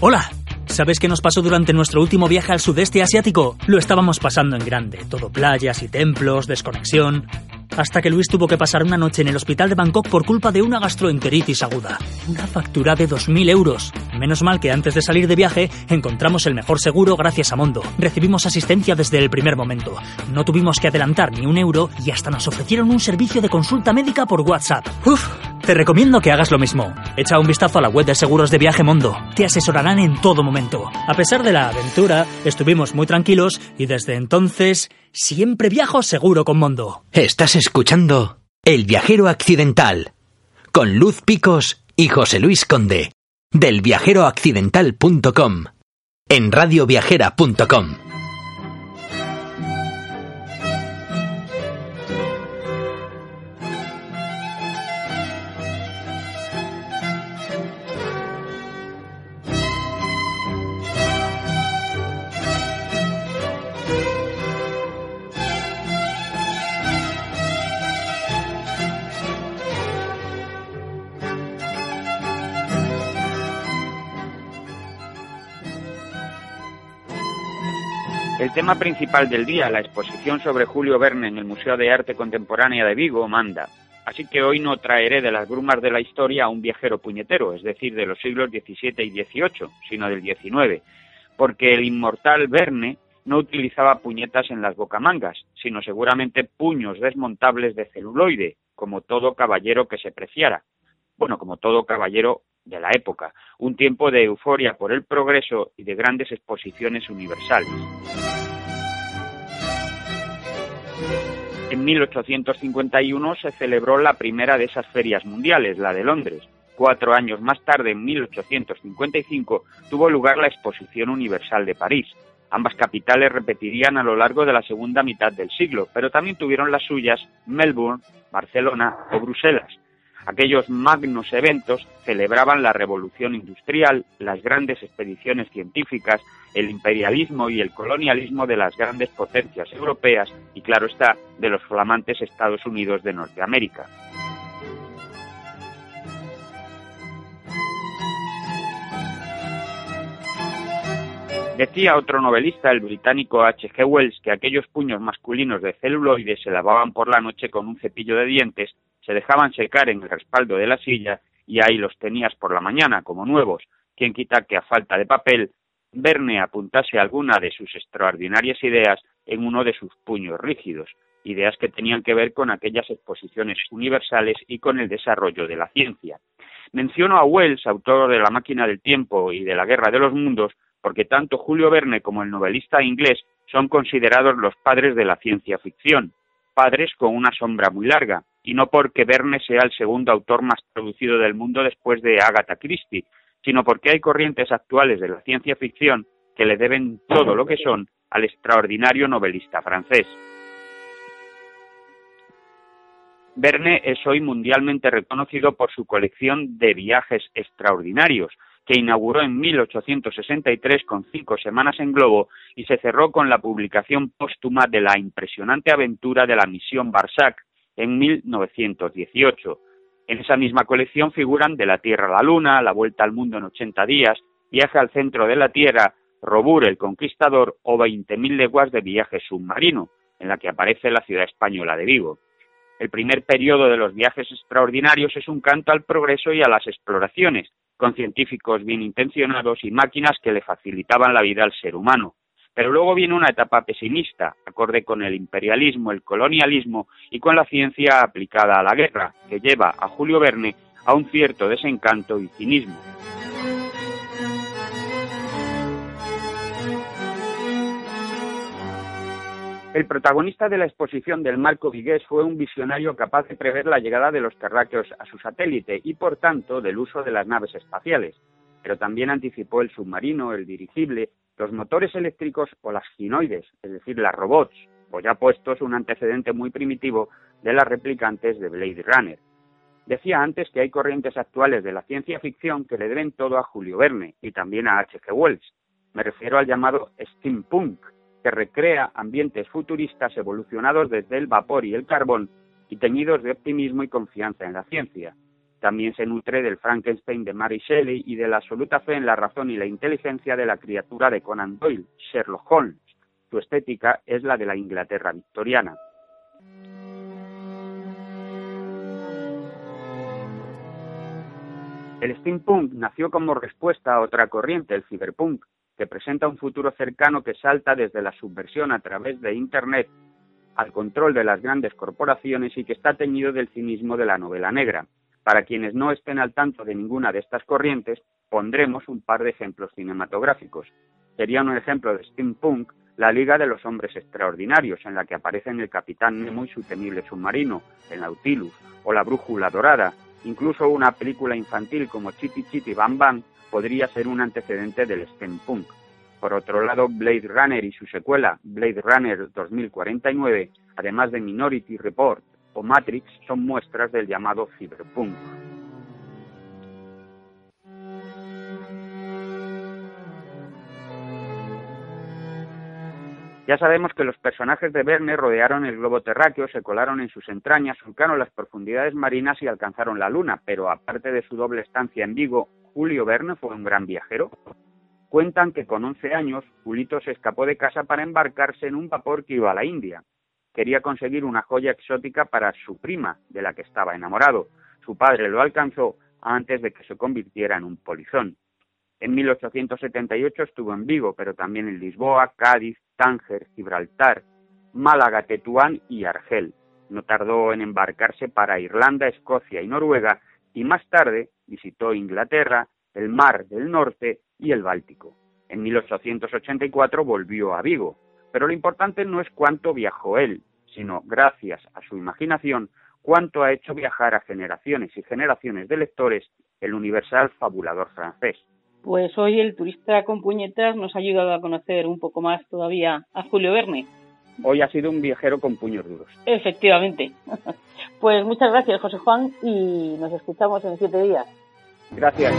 Hola. ¿Sabes qué nos pasó durante nuestro último viaje al sudeste asiático? Lo estábamos pasando en grande, todo playas y templos, desconexión hasta que Luis tuvo que pasar una noche en el hospital de Bangkok por culpa de una gastroenteritis aguda. Una factura de 2.000 euros. Menos mal que antes de salir de viaje encontramos el mejor seguro gracias a Mondo. Recibimos asistencia desde el primer momento. No tuvimos que adelantar ni un euro y hasta nos ofrecieron un servicio de consulta médica por WhatsApp. Uf, te recomiendo que hagas lo mismo. Echa un vistazo a la web de seguros de viaje Mondo. Te asesorarán en todo momento. A pesar de la aventura, estuvimos muy tranquilos y desde entonces siempre viajo seguro con Mondo. Estás escuchando El viajero accidental con Luz Picos y José Luis Conde del viajeroaccidental.com en radioviajera.com. El tema principal del día, la exposición sobre Julio Verne en el Museo de Arte Contemporánea de Vigo, manda. Así que hoy no traeré de las brumas de la historia a un viajero puñetero, es decir, de los siglos XVII y XVIII, sino del XIX, porque el inmortal Verne no utilizaba puñetas en las bocamangas, sino seguramente puños desmontables de celuloide, como todo caballero que se preciara. Bueno, como todo caballero de la época, un tiempo de euforia por el progreso y de grandes exposiciones universales. En 1851 se celebró la primera de esas ferias mundiales, la de Londres. Cuatro años más tarde, en 1855, tuvo lugar la Exposición Universal de París. Ambas capitales repetirían a lo largo de la segunda mitad del siglo, pero también tuvieron las suyas Melbourne, Barcelona o Bruselas. Aquellos magnos eventos celebraban la revolución industrial, las grandes expediciones científicas, el imperialismo y el colonialismo de las grandes potencias europeas y, claro está, de los flamantes Estados Unidos de Norteamérica. Decía otro novelista, el británico H. G. Wells, que aquellos puños masculinos de celuloide se lavaban por la noche con un cepillo de dientes se dejaban secar en el respaldo de la silla y ahí los tenías por la mañana como nuevos. Quien quita que a falta de papel, Verne apuntase alguna de sus extraordinarias ideas en uno de sus puños rígidos, ideas que tenían que ver con aquellas exposiciones universales y con el desarrollo de la ciencia. Menciono a Wells, autor de La máquina del tiempo y de La guerra de los mundos, porque tanto Julio Verne como el novelista inglés son considerados los padres de la ciencia ficción, padres con una sombra muy larga, y no porque Verne sea el segundo autor más traducido del mundo después de Agatha Christie, sino porque hay corrientes actuales de la ciencia ficción que le deben todo lo que son al extraordinario novelista francés. Verne es hoy mundialmente reconocido por su colección de viajes extraordinarios, que inauguró en 1863 con cinco semanas en globo y se cerró con la publicación póstuma de la impresionante aventura de la misión Barsac, en 1918. En esa misma colección figuran De la Tierra a la Luna, La Vuelta al Mundo en 80 días, Viaje al Centro de la Tierra, Robur el Conquistador o 20.000 leguas de viaje submarino, en la que aparece la ciudad española de Vigo. El primer periodo de los viajes extraordinarios es un canto al progreso y a las exploraciones, con científicos bien intencionados y máquinas que le facilitaban la vida al ser humano. Pero luego viene una etapa pesimista, acorde con el imperialismo, el colonialismo y con la ciencia aplicada a la guerra, que lleva a Julio Verne a un cierto desencanto y cinismo. El protagonista de la exposición del Marco Vigués fue un visionario capaz de prever la llegada de los terráqueos a su satélite y, por tanto, del uso de las naves espaciales, pero también anticipó el submarino, el dirigible los motores eléctricos o las ginoides, es decir, las robots, o ya puestos un antecedente muy primitivo de las replicantes de Blade Runner. Decía antes que hay corrientes actuales de la ciencia ficción que le deben todo a Julio Verne y también a H.G. Wells. Me refiero al llamado steampunk, que recrea ambientes futuristas evolucionados desde el vapor y el carbón y teñidos de optimismo y confianza en la ciencia. También se nutre del Frankenstein de Mary Shelley y de la absoluta fe en la razón y la inteligencia de la criatura de Conan Doyle, Sherlock Holmes. Su estética es la de la Inglaterra victoriana. El steampunk nació como respuesta a otra corriente, el cyberpunk, que presenta un futuro cercano que salta desde la subversión a través de Internet al control de las grandes corporaciones y que está teñido del cinismo de la novela negra. Para quienes no estén al tanto de ninguna de estas corrientes, pondremos un par de ejemplos cinematográficos. Sería un ejemplo de steampunk la Liga de los Hombres Extraordinarios, en la que aparecen el Capitán Nemo y submarino, el Nautilus, o la Brújula Dorada. Incluso una película infantil como Chitty Chitty Bam Bam podría ser un antecedente del steampunk. Por otro lado, Blade Runner y su secuela, Blade Runner 2049, además de Minority Report o Matrix, son muestras del llamado cyberpunk. Ya sabemos que los personajes de Verne rodearon el globo terráqueo, se colaron en sus entrañas, surcaron las profundidades marinas y alcanzaron la luna, pero aparte de su doble estancia en Vigo, Julio Verne fue un gran viajero. Cuentan que con 11 años, Julito se escapó de casa para embarcarse en un vapor que iba a la India. Quería conseguir una joya exótica para su prima, de la que estaba enamorado. Su padre lo alcanzó antes de que se convirtiera en un polizón. En 1878 estuvo en Vigo, pero también en Lisboa, Cádiz, Tánger, Gibraltar, Málaga, Tetuán y Argel. No tardó en embarcarse para Irlanda, Escocia y Noruega y más tarde visitó Inglaterra, el Mar del Norte y el Báltico. En 1884 volvió a Vigo, pero lo importante no es cuánto viajó él, sino, gracias a su imaginación, cuánto ha hecho viajar a generaciones y generaciones de lectores el universal fabulador francés. Pues hoy el turista con puñetas nos ha ayudado a conocer un poco más todavía a Julio Verne. Hoy ha sido un viajero con puños duros. Efectivamente. Pues muchas gracias, José Juan, y nos escuchamos en siete días. Gracias.